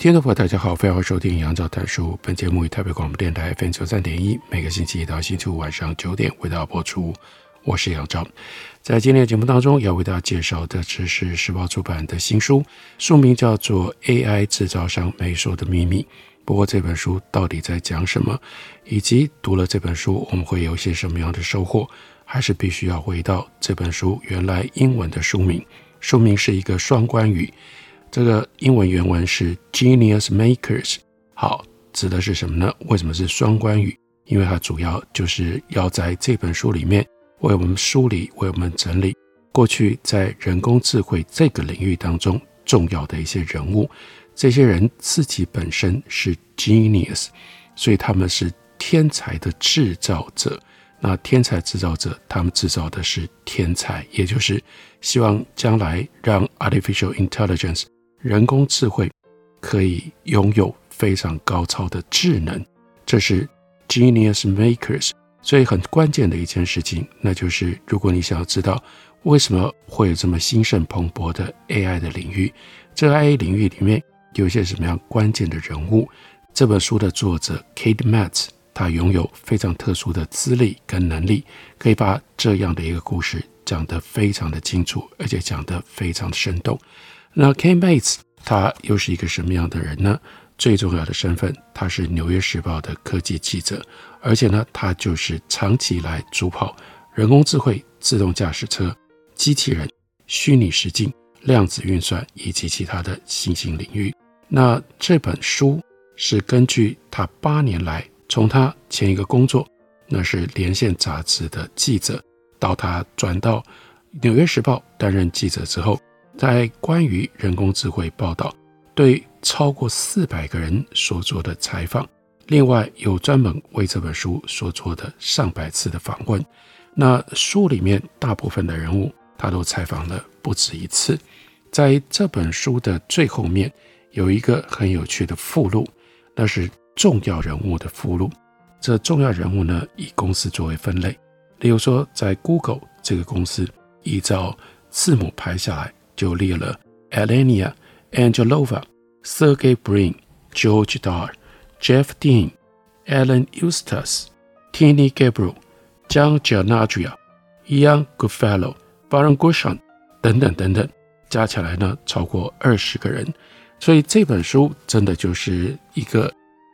听众朋友，大家好，欢迎收听杨照谈书。本节目以台北广播电台 FM 九三点一，每个星期一到星期五晚上九点为大家播出。我是杨照，在今天的节目当中要为大家介绍的，这是时报出版的新书，书名叫做《AI 制造商没说的秘密》。不过这本书到底在讲什么，以及读了这本书我们会有些什么样的收获，还是必须要回到这本书原来英文的书名。书名是一个双关语。这个英文原文是 Genius Makers，好，指的是什么呢？为什么是双关语？因为它主要就是要在这本书里面为我们梳理、为我们整理过去在人工智慧这个领域当中重要的一些人物。这些人自己本身是 genius，所以他们是天才的制造者。那天才制造者，他们制造的是天才，也就是希望将来让 artificial intelligence。人工智慧可以拥有非常高超的智能，这是 genius makers。所以很关键的一件事情，那就是如果你想要知道为什么会有这么兴盛蓬勃的 AI 的领域，这个 AI 领域里面有一些什么样关键的人物？这本书的作者 Kate Matz 他拥有非常特殊的资历跟能力，可以把这样的一个故事讲得非常的清楚，而且讲得非常的生动。那 Kate Metz 他又是一个什么样的人呢？最重要的身份，他是《纽约时报》的科技记者，而且呢，他就是长期以来主跑人工智慧、自动驾驶车、机器人、虚拟实境、量子运算以及其他的新兴领域。那这本书是根据他八年来，从他前一个工作，那是《连线》杂志的记者，到他转到《纽约时报》担任记者之后。在关于人工智慧报道，对超过四百个人所做的采访，另外有专门为这本书所做的上百次的访问。那书里面大部分的人物，他都采访了不止一次。在这本书的最后面有一个很有趣的附录，那是重要人物的附录。这重要人物呢，以公司作为分类，例如说在 Google 这个公司，依照字母排下来。就列了 Elena Angelova、Sergey Brin、George Dar、Jeff Dean、Alan Eustace、Tiny Gabriel、John Giannandrea、Ian Goodfellow、Varun Goshain 等等等等，加起来呢超过二十个人。所以这本书真的就是一个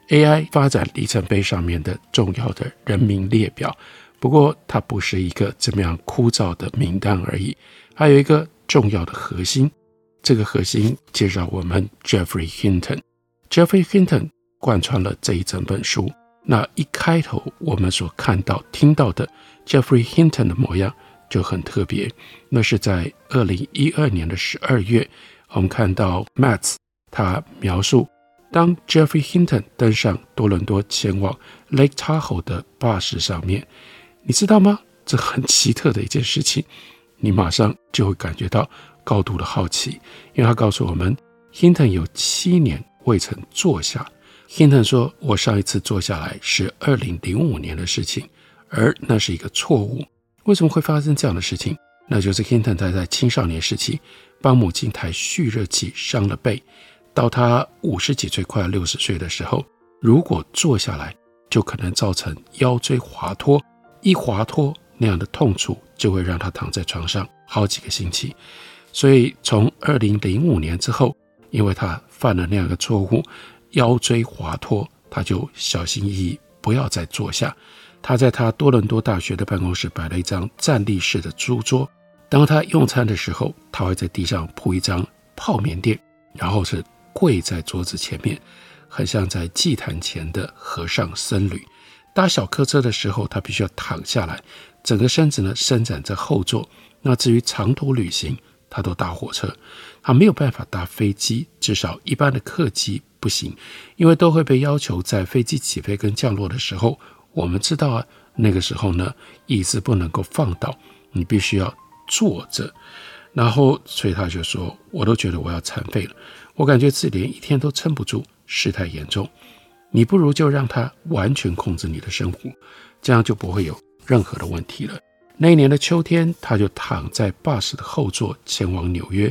AI 发展里程碑上面的重要的人名列表。不过它不是一个这么样枯燥的名单而已，还有一个。重要的核心，这个核心介绍我们 Jeffrey Hinton，Jeffrey Hinton 贯穿了这一整本书。那一开头我们所看到、听到的 Jeffrey Hinton 的模样就很特别。那是在二零一二年的十二月，我们看到 Metz 他描述，当 Jeffrey Hinton 登上多伦多前往 Lake Tahoe 的巴士上面，你知道吗？这很奇特的一件事情。你马上就会感觉到高度的好奇，因为他告诉我们，Hinton 有七年未曾坐下。Hinton 说：“我上一次坐下来是二零零五年的事情，而那是一个错误。为什么会发生这样的事情？那就是 Hinton 他在青少年时期帮母亲抬蓄热器伤了背，到他五十几岁快六十岁的时候，如果坐下来，就可能造成腰椎滑脱，一滑脱。”那样的痛楚就会让他躺在床上好几个星期，所以从二零零五年之后，因为他犯了那样的错误，腰椎滑脱，他就小心翼翼不要再坐下。他在他多伦多大学的办公室摆了一张站立式的书桌，当他用餐的时候，他会在地上铺一张泡棉垫，然后是跪在桌子前面，很像在祭坛前的和尚僧侣。搭小客车的时候，他必须要躺下来。整个身子呢伸展在后座，那至于长途旅行，他都搭火车，他没有办法搭飞机，至少一般的客机不行，因为都会被要求在飞机起飞跟降落的时候，我们知道啊，那个时候呢，椅子不能够放倒，你必须要坐着。然后，所以他就说，我都觉得我要残废了，我感觉自己连一天都撑不住，事态严重。你不如就让他完全控制你的生活，这样就不会有任何的问题了。那一年的秋天，他就躺在巴士的后座前往纽约，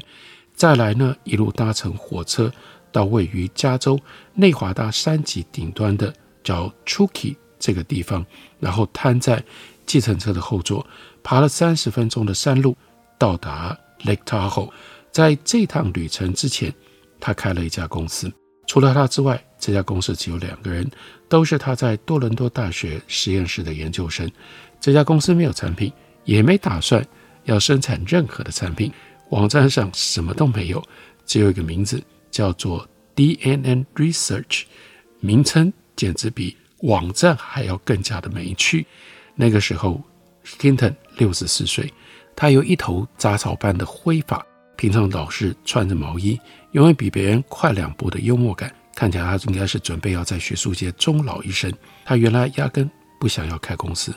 再来呢，一路搭乘火车到位于加州内华达山脊顶端的叫 Chugach 这个地方，然后瘫在计程车的后座，爬了三十分钟的山路，到达 Lake Tahoe。在这趟旅程之前，他开了一家公司，除了他之外，这家公司只有两个人，都是他在多伦多大学实验室的研究生。这家公司没有产品，也没打算要生产任何的产品，网站上什么都没有，只有一个名字叫做 DNN Research，名称简直比网站还要更加的没趣。那个时候，Hinton 六十四岁，他有一头杂草般的灰发，平常老是穿着毛衣，永远比别人快两步的幽默感，看起来他应该是准备要在学术界终老一生。他原来压根不想要开公司。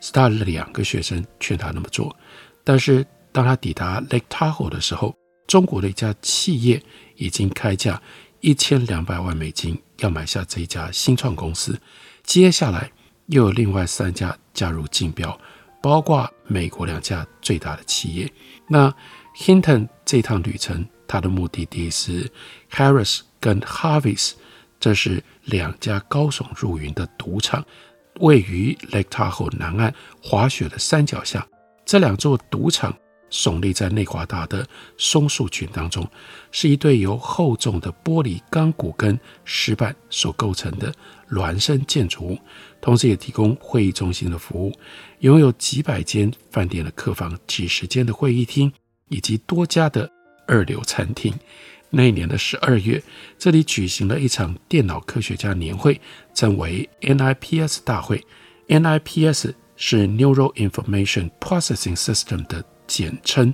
是他的两个学生劝他那么做，但是当他抵达 Lake Tahoe 的时候，中国的一家企业已经开价一千两百万美金要买下这一家新创公司。接下来又有另外三家加入竞标，包括美国两家最大的企业。那 Hinton 这趟旅程，他的目的地是 Harris 跟 Harveys，这是两家高耸入云的赌场。位于 Lake Tahoe 南岸滑雪的山脚下，这两座赌场耸立在内华达的松树群当中，是一对由厚重的玻璃钢骨跟石板所构成的孪生建筑物，同时也提供会议中心的服务，拥有几百间饭店的客房、几十间的会议厅以及多家的二流餐厅。那一年的十二月，这里举行了一场电脑科学家年会，称为 NIPS 大会。NIPS 是 Neural Information Processing System 的简称，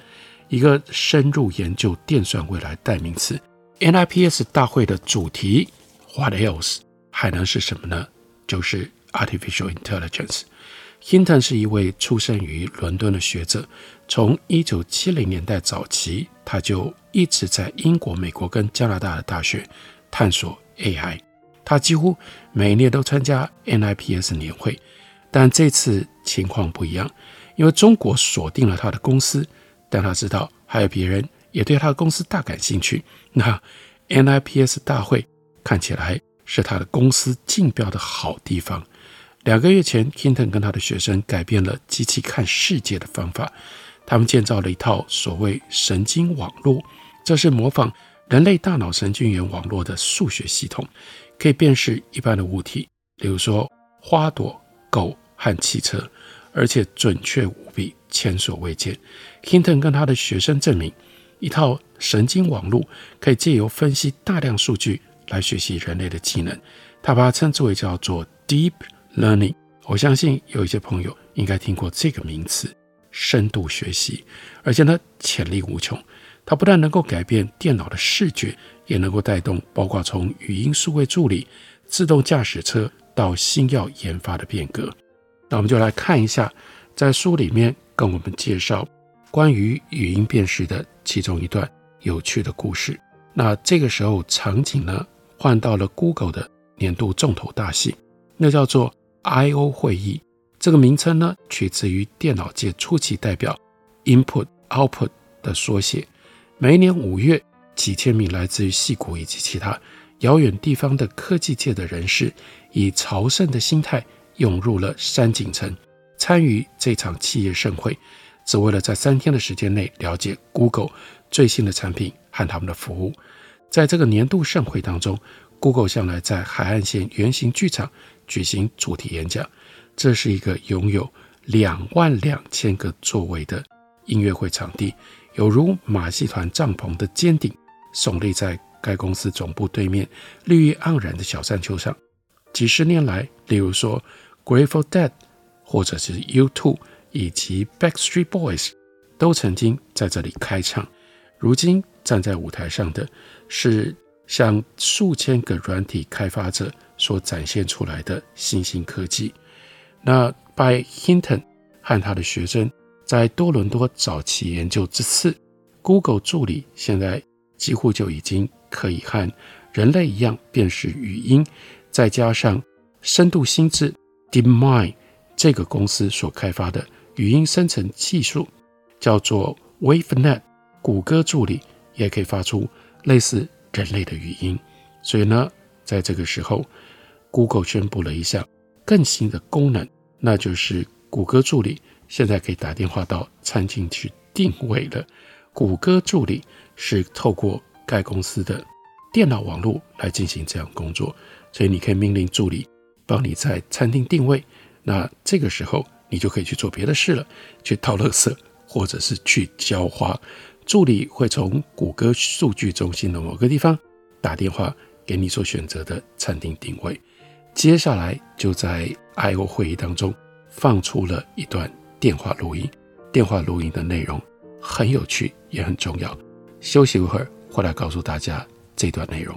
一个深入研究电算未来代名词。NIPS 大会的主题 What else 还能是什么呢？就是 Artificial Intelligence。Hinton 是一位出生于伦敦的学者，从一九七零年代早期，他就一直在英国、美国跟加拿大的大学探索 AI。他几乎每年都参加 NIPS 年会，但这次情况不一样，因为中国锁定了他的公司，但他知道还有别人也对他的公司大感兴趣。那 NIPS 大会看起来是他的公司竞标的好地方。两个月前，Kinton 跟他的学生改变了机器看世界的方法。他们建造了一套所谓神经网络，这是模仿人类大脑神经元网络的数学系统，可以辨识一般的物体，比如说花朵、狗和汽车，而且准确无比，前所未见。Kinton 跟他的学生证明，一套神经网络可以借由分析大量数据来学习人类的技能。他把它称之为叫做 Deep Learning，我相信有一些朋友应该听过这个名词，深度学习，而且呢，潜力无穷。它不但能够改变电脑的视觉，也能够带动包括从语音数位助理、自动驾驶车到新药研发的变革。那我们就来看一下，在书里面跟我们介绍关于语音辨识的其中一段有趣的故事。那这个时候场景呢，换到了 Google 的年度重头大戏，那叫做。I/O 会议这个名称呢，取自于电脑界初期代表 Input Output 的缩写。每一年五月，几千名来自于矽谷以及其他遥远地方的科技界的人士，以朝圣的心态涌入了山景城，参与这场企业盛会，只为了在三天的时间内了解 Google 最新的产品和他们的服务。在这个年度盛会当中，Google 向来在海岸线圆形剧场。举行主题演讲，这是一个拥有两万两千个座位的音乐会场地，有如马戏团帐篷的尖顶，耸立在该公司总部对面绿意盎然的小山丘上。几十年来，例如说 Grateful Dead，或者是 U2 以及 Backstreet Boys，都曾经在这里开唱。如今站在舞台上的是向数千个软体开发者所展现出来的新兴科技。那 By Hinton 和他的学生在多伦多早期研究之次，Google 助理现在几乎就已经可以和人类一样辨识语音，再加上深度心智 DeepMind 这个公司所开发的语音生成技术，叫做 WaveNet，谷歌助理也可以发出类似人类的语音。所以呢，在这个时候，Google 宣布了一项更新的功能，那就是谷歌助理现在可以打电话到餐厅去定位了。谷歌助理是透过该公司的电脑网络来进行这样工作，所以你可以命令助理帮你在餐厅定位。那这个时候你就可以去做别的事了，去倒垃圾或者是去浇花。助理会从谷歌数据中心的某个地方打电话给你所选择的餐厅定位。接下来就在 I/O 会议当中放出了一段电话录音，电话录音的内容很有趣，也很重要。休息一会儿，回来告诉大家这段内容。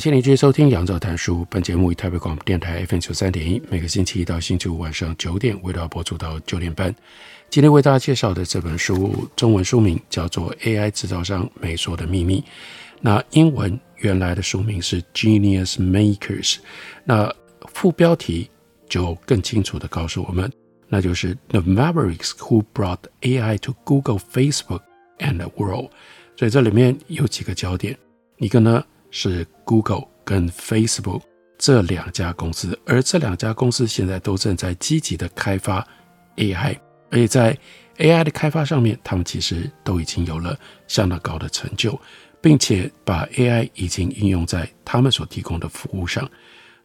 谢您继续收听《杨照谈书》。本节目以台北广播电台 FM 九三点一，每个星期一到星期五晚上九点，为大家播出到九点半。今天为大家介绍的这本书，中文书名叫做《AI 制造商美说的秘密》，那英文原来的书名是《Genius Makers》。那副标题就更清楚地告诉我们，那就是 The Mavericks Who Brought AI to Google, Facebook and the World。所以这里面有几个焦点，一个呢，是 Google 跟 Facebook 这两家公司，而这两家公司现在都正在积极的开发 AI，而且在 AI 的开发上面，他们其实都已经有了相当高的成就，并且把 AI 已经应用在他们所提供的服务上。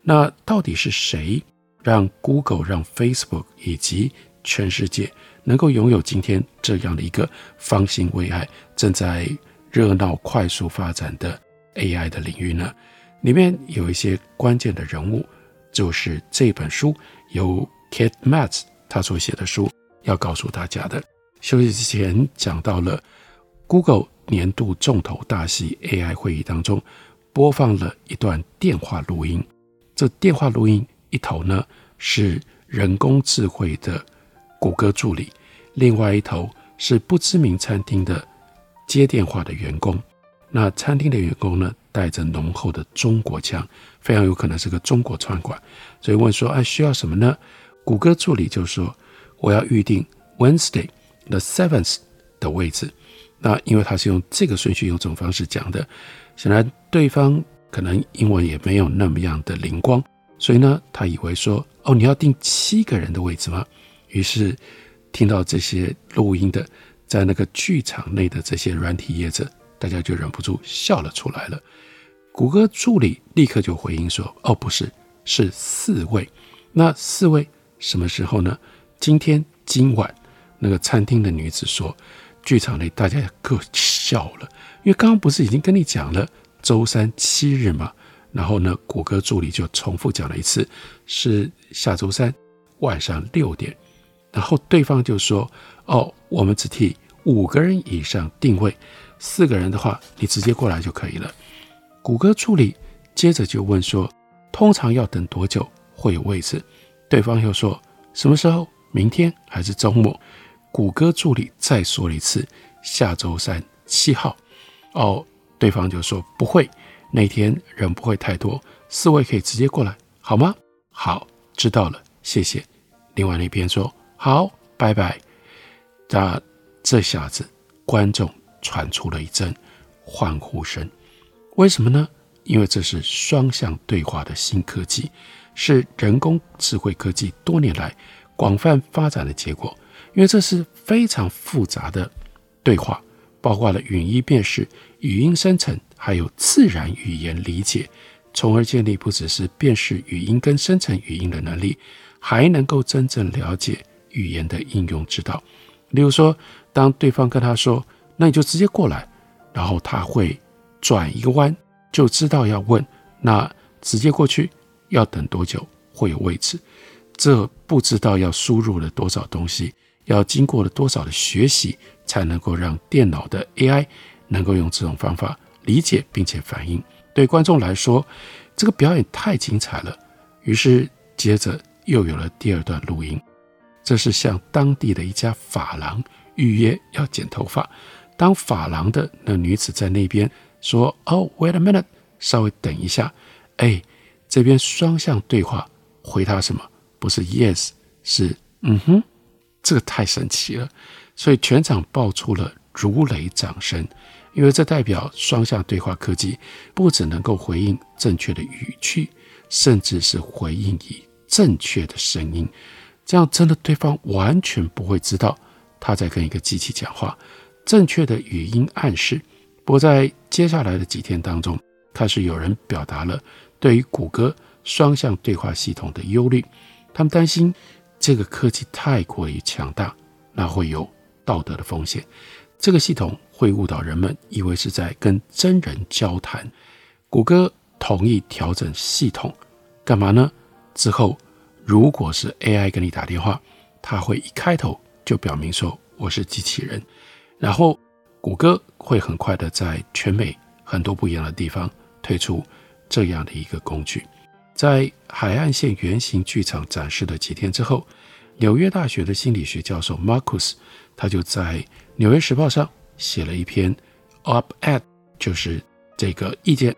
那到底是谁让 Google、让 Facebook 以及全世界能够拥有今天这样的一个方兴未艾、正在热闹快速发展的？AI 的领域呢，里面有一些关键的人物，就是这本书由 Kate Matz 他所写的书要告诉大家的。休息之前讲到了 Google 年度重头大戏 AI 会议当中，播放了一段电话录音。这电话录音一头呢是人工智慧的谷歌助理，另外一头是不知名餐厅的接电话的员工。那餐厅的员工呢，带着浓厚的中国腔，非常有可能是个中国餐馆，所以问说：“哎，需要什么呢？”谷歌助理就说：“我要预定 Wednesday the seventh 的位置。”那因为他是用这个顺序，用这种方式讲的，显然对方可能英文也没有那么样的灵光，所以呢，他以为说：“哦，你要订七个人的位置吗？”于是听到这些录音的，在那个剧场内的这些软体业者，大家就忍不住笑了出来了。谷歌助理立刻就回应说：“哦，不是，是四位。那四位什么时候呢？今天今晚。”那个餐厅的女子说：“剧场内大家各笑了，因为刚刚不是已经跟你讲了周三七日吗？然后呢，谷歌助理就重复讲了一次，是下周三晚上六点。然后对方就说：‘哦，我们只替五个人以上定位，四个人的话，你直接过来就可以了。’谷歌助理接着就问说：‘通常要等多久会有位置？’对方又说：‘什么时候？明天还是周末？’谷歌助理再说了一次，下周三七号。哦，对方就说不会，那天人不会太多，四位可以直接过来，好吗？好，知道了，谢谢。另外那边说好，拜拜。那这下子观众传出了一阵欢呼声，为什么呢？因为这是双向对话的新科技，是人工智慧科技多年来广泛发展的结果。因为这是非常复杂的对话，包括了语音辨识、语音生成，还有自然语言理解，从而建立不只是辨识语音跟生成语音的能力，还能够真正了解语言的应用之道。例如说，当对方跟他说：“那你就直接过来”，然后他会转一个弯，就知道要问：“那直接过去要等多久？会有位置？”这不知道要输入了多少东西。要经过了多少的学习，才能够让电脑的 AI 能够用这种方法理解并且反应？对观众来说，这个表演太精彩了。于是接着又有了第二段录音，这是向当地的一家发廊预约要剪头发。当发廊的那女子在那边说：“哦，wait a minute，稍微等一下。”哎，这边双向对话回答什么？不是 yes，是嗯哼。这个太神奇了，所以全场爆出了如雷掌声，因为这代表双向对话科技不只能够回应正确的语句，甚至是回应以正确的声音，这样真的对方完全不会知道他在跟一个机器讲话。正确的语音暗示。不过在接下来的几天当中，开始有人表达了对于谷歌双向对话系统的忧虑，他们担心。这个科技太过于强大，那会有道德的风险。这个系统会误导人们，以为是在跟真人交谈。谷歌同意调整系统，干嘛呢？之后如果是 AI 跟你打电话，它会一开头就表明说我是机器人。然后谷歌会很快的在全美很多不一样的地方推出这样的一个工具。在海岸线圆形剧场展示的几天之后，纽约大学的心理学教授 Marcus，他就在《纽约时报》上写了一篇 op-ed，就是这个意见，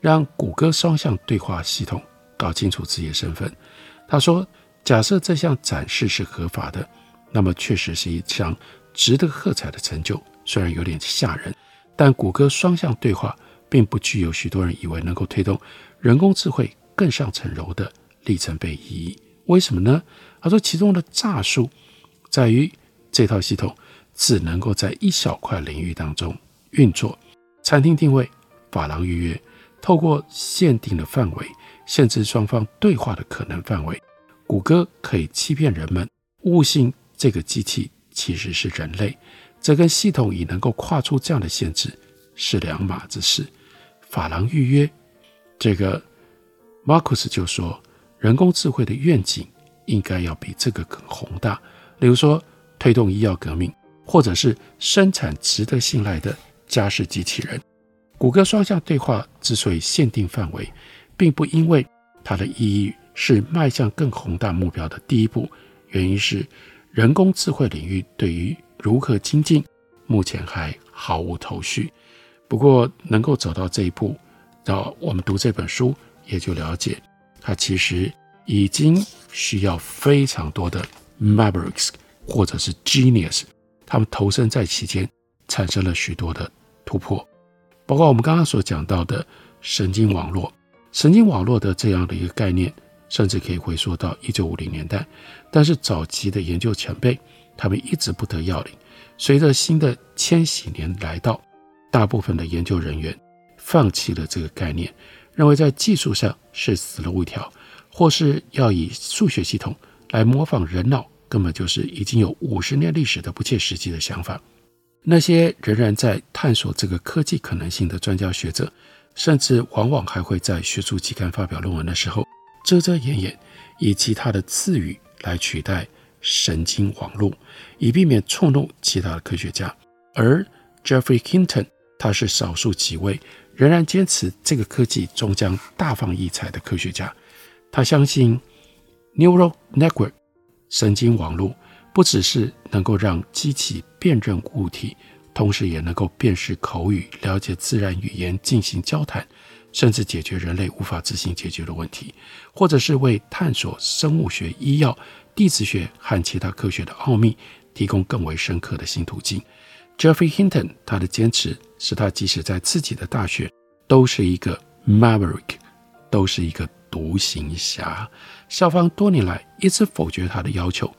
让谷歌双向对话系统搞清楚自己的身份。他说：“假设这项展示是合法的，那么确实是一项值得喝彩的成就，虽然有点吓人，但谷歌双向对话并不具有许多人以为能够推动人工智慧。”更上层楼的里程碑意义，为什么呢？他说，其中的诈术在于这套系统只能够在一小块领域当中运作。餐厅定位、发廊预约，透过限定的范围限制双方对话的可能范围。谷歌可以欺骗人们误信这个机器其实是人类，这跟系统已能够跨出这样的限制是两码子事。法郎预约这个。马库斯就说：“人工智慧的愿景应该要比这个更宏大，例如说推动医药革命，或者是生产值得信赖的家事机器人。谷歌双向对话之所以限定范围，并不因为它的意义是迈向更宏大目标的第一步，原因是人工智慧领域对于如何精进，目前还毫无头绪。不过能够走到这一步，到我们读这本书。”也就了解，它其实已经需要非常多的 Mavericks 或者是 Genius，他们投身在其间，产生了许多的突破，包括我们刚刚所讲到的神经网络。神经网络的这样的一个概念，甚至可以回溯到一九五零年代。但是早期的研究前辈，他们一直不得要领。随着新的千禧年来到，大部分的研究人员放弃了这个概念，认为在技术上是死路一条，或是要以数学系统来模仿人脑，根本就是已经有五十年历史的不切实际的想法。那些仍然在探索这个科技可能性的专家学者，甚至往往还会在学术期刊发表论文的时候，遮遮掩掩，以其他的词语来取代神经网络，以避免触怒其他的科学家。而 Jeffrey Hinton，他是少数几位仍然坚持这个科技终将大放异彩的科学家。他相信 Neural Network 神经网络。不只是能够让机器辨认物体，同时也能够辨识口语、了解自然语言、进行交谈，甚至解决人类无法自行解决的问题，或者是为探索生物学、医药、地质学和其他科学的奥秘提供更为深刻的新途径。Geoffrey Hinton 他的坚持使他即使在自己的大学都是一个 Maverick，都是一个独行侠。校方多年来一直否决他的要求。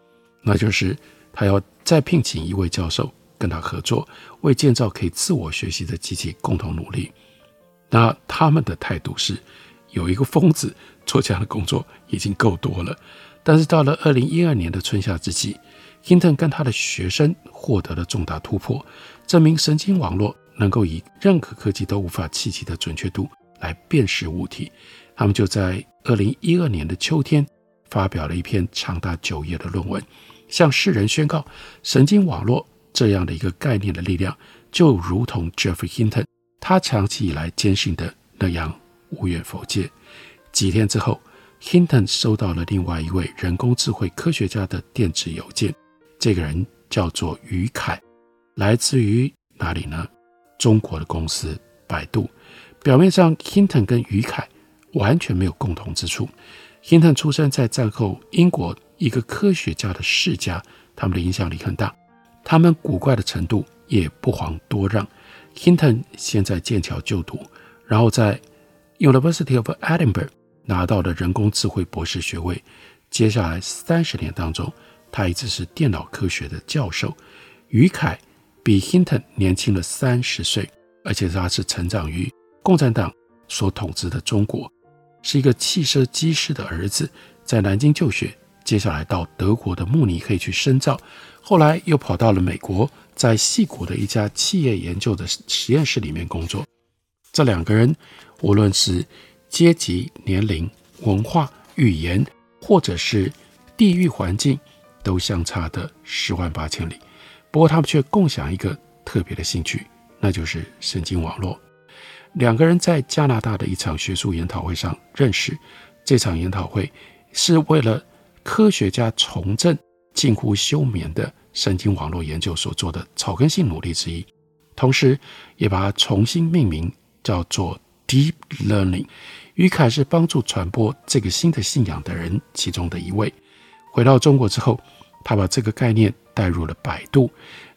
那就是他要再聘请一位教授跟他合作，为建造可以自我学习的机器共同努力。那他们的态度是，有一个疯子做这样的工作已经够多了。但是到了二零一二年的春夏之际，Hinton 跟他的学生获得了重大突破，证明神经网络能够以任何科技都无法企及的准确度来辨识物体。他们就在二零一二年的秋天发表了一篇长达九页的论文。向世人宣告，神经网络这样的一个概念的力量，就如同 Jeffrey Hinton 他长期以来坚信的那样无远弗届。几天之后，Hinton 收到了另外一位人工智慧科学家的电子邮件，这个人叫做余凯，来自于哪里呢？中国的公司百度。表面上，Hinton 跟余凯完全没有共同之处。Hinton 出生在战后英国。一个科学家的世家，他们的影响力很大，他们古怪的程度也不遑多让。Hinton 现在剑桥就读，然后在 University of Edinburgh 拿到了人工智慧博士学位。接下来三十年当中，他一直是电脑科学的教授。余凯比 Hinton 年轻了三十岁，而且他是成长于共产党所统治的中国，是一个汽车机师的儿子，在南京就学。接下来到德国的慕尼黑去深造，后来又跑到了美国，在矽谷的一家企业研究的实验室里面工作。这两个人无论是阶级、年龄、文化、语言，或者是地域环境，都相差的十万八千里。不过他们却共享一个特别的兴趣，那就是神经网络。两个人在加拿大的一场学术研讨会上认识，这场研讨会是为了。科学家重振近乎休眠的神经网络研究所做的草根性努力之一，同时也把它重新命名叫做 Deep Learning。于凯是帮助传播这个新的信仰的人其中的一位。回到中国之后，他把这个概念带入了百度。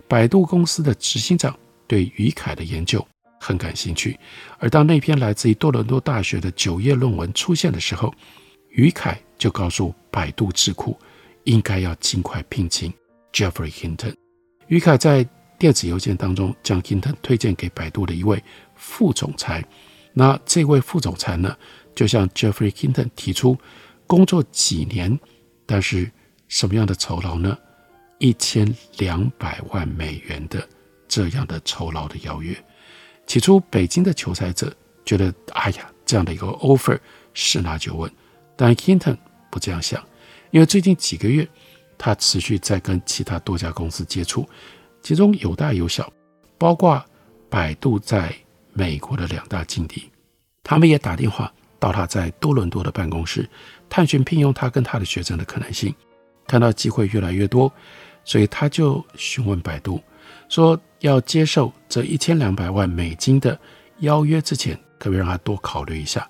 百度公司的执行长对于凯的研究很感兴趣，而当那篇来自于多伦多大学的九页论文出现的时候，于凯就告诉百度智库，应该要尽快聘请 Jeffrey Hinton。于凯在电子邮件当中将 Hinton 推荐给百度的一位副总裁。那这位副总裁呢，就向 Jeffrey Hinton 提出工作几年，但是什么样的酬劳呢？一千两百万美元的这样的酬劳的邀约。起初，北京的求才者觉得，哎呀，这样的一个 offer 十拿九稳。但 Hinton 不这样想，因为最近几个月，他持续在跟其他多家公司接触，其中有大有小，包括百度在美国的两大劲敌，他们也打电话到他在多伦多的办公室，探寻聘用他跟他的学生的可能性。看到机会越来越多，所以他就询问百度，说要接受这一千两百万美金的邀约之前，可不可以让他多考虑一下？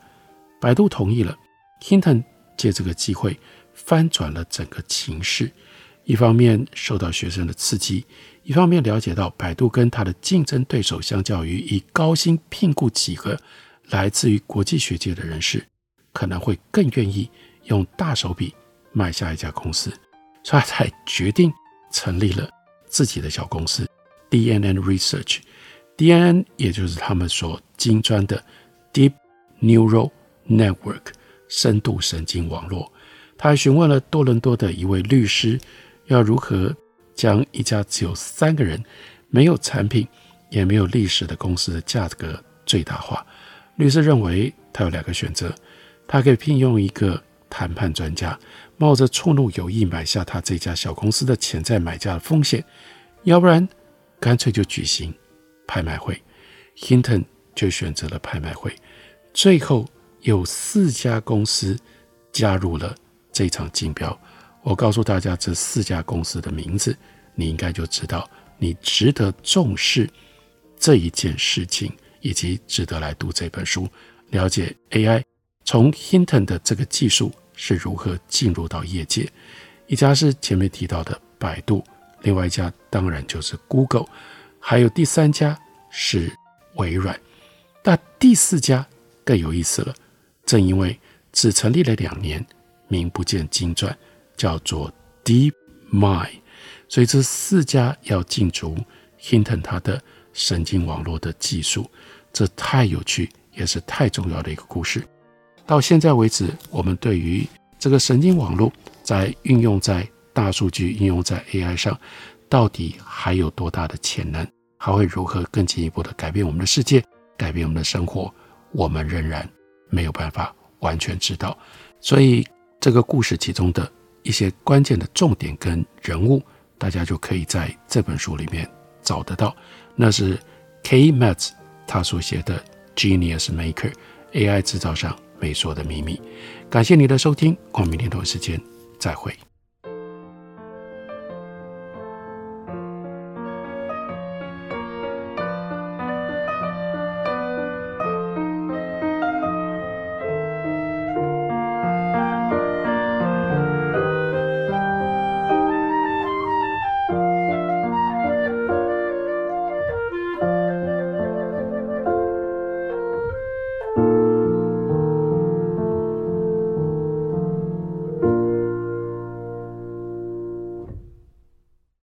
百度同意了。Hinton 借这个机会翻转了整个情势，一方面受到学生的刺激，一方面了解到百度跟他的竞争对手相较于以高薪聘雇几个来自于国际学界的人士，可能会更愿意用大手笔买下一家公司，所以才决定成立了自己的小公司 DNN Research。DNN 也就是他们所金砖的 Deep Neural Network 深度神经网络。他还询问了多伦多的一位律师，要如何将一家只有三个人、没有产品也没有历史的公司的价格最大化。律师认为他有两个选择。他可以聘用一个谈判专家，冒着触怒有意买下他这家小公司的潜在买家的风险，要不然干脆就举行拍卖会。Hinton 就选择了拍卖会，最后有四家公司加入了这场竞标。我告诉大家这四家公司的名字，你应该就知道你值得重视这一件事情，以及值得来读这本书，了解 AI。从 Hinton 的这个技术是如何进入到业界？一家是前面提到的百度，另外一家当然就是 Google，还有第三家是微软。那第四家更有意思了，正因为只成立了两年，名不见经传，叫做 DeepMind，所以这四家要进驻 Hinton 它的神经网络的技术，这太有趣，也是太重要的一个故事。到现在为止，我们对于这个神经网络在运用在大数据、应用在 AI 上，到底还有多大的潜能？还会如何更进一步的改变我们的世界、改变我们的生活？我们仍然没有办法完全知道。所以，这个故事其中的一些关键的重点跟人物，大家就可以在这本书里面找得到。那是 K. Metz 他所写的《Genius Maker》AI 制造商没说的秘密，感谢你的收听，我们明天同一时间再会。